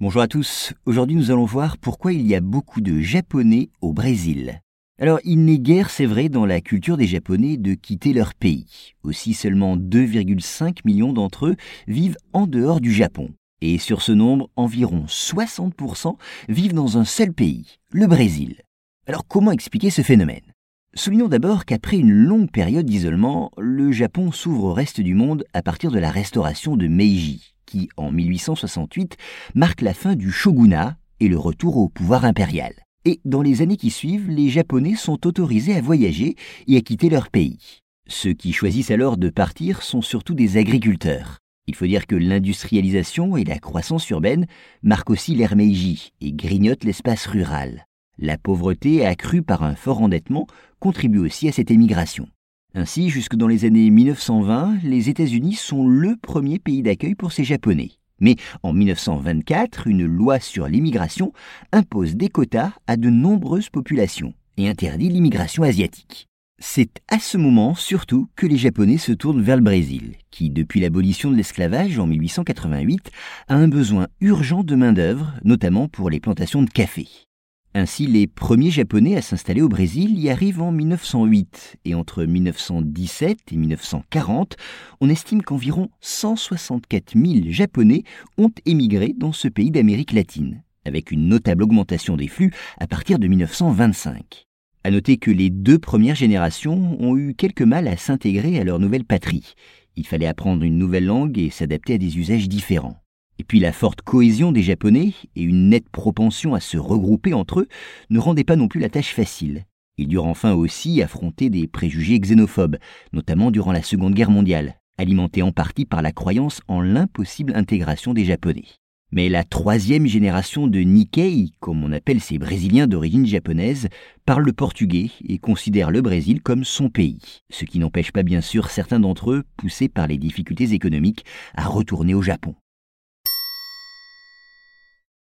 Bonjour à tous, aujourd'hui nous allons voir pourquoi il y a beaucoup de Japonais au Brésil. Alors il n'est guère, c'est vrai, dans la culture des Japonais de quitter leur pays. Aussi seulement 2,5 millions d'entre eux vivent en dehors du Japon. Et sur ce nombre, environ 60% vivent dans un seul pays, le Brésil. Alors comment expliquer ce phénomène? Soulignons d'abord qu'après une longue période d'isolement, le Japon s'ouvre au reste du monde à partir de la restauration de Meiji, qui, en 1868, marque la fin du shogunat et le retour au pouvoir impérial. Et dans les années qui suivent, les Japonais sont autorisés à voyager et à quitter leur pays. Ceux qui choisissent alors de partir sont surtout des agriculteurs. Il faut dire que l'industrialisation et la croissance urbaine marquent aussi l'ère Meiji et grignotent l'espace rural. La pauvreté accrue par un fort endettement contribue aussi à cette émigration. Ainsi, jusque dans les années 1920, les États-Unis sont le premier pays d'accueil pour ces Japonais. Mais en 1924, une loi sur l'immigration impose des quotas à de nombreuses populations et interdit l'immigration asiatique. C'est à ce moment surtout que les Japonais se tournent vers le Brésil, qui, depuis l'abolition de l'esclavage en 1888, a un besoin urgent de main-d'œuvre, notamment pour les plantations de café. Ainsi, les premiers Japonais à s'installer au Brésil y arrivent en 1908, et entre 1917 et 1940, on estime qu'environ 164 000 Japonais ont émigré dans ce pays d'Amérique latine, avec une notable augmentation des flux à partir de 1925. À noter que les deux premières générations ont eu quelque mal à s'intégrer à leur nouvelle patrie. Il fallait apprendre une nouvelle langue et s'adapter à des usages différents. Et puis la forte cohésion des Japonais et une nette propension à se regrouper entre eux ne rendaient pas non plus la tâche facile. Ils durent enfin aussi affronter des préjugés xénophobes, notamment durant la Seconde Guerre mondiale, alimentés en partie par la croyance en l'impossible intégration des Japonais. Mais la troisième génération de Nikkei, comme on appelle ces Brésiliens d'origine japonaise, parle le portugais et considère le Brésil comme son pays, ce qui n'empêche pas bien sûr certains d'entre eux, poussés par les difficultés économiques, à retourner au Japon.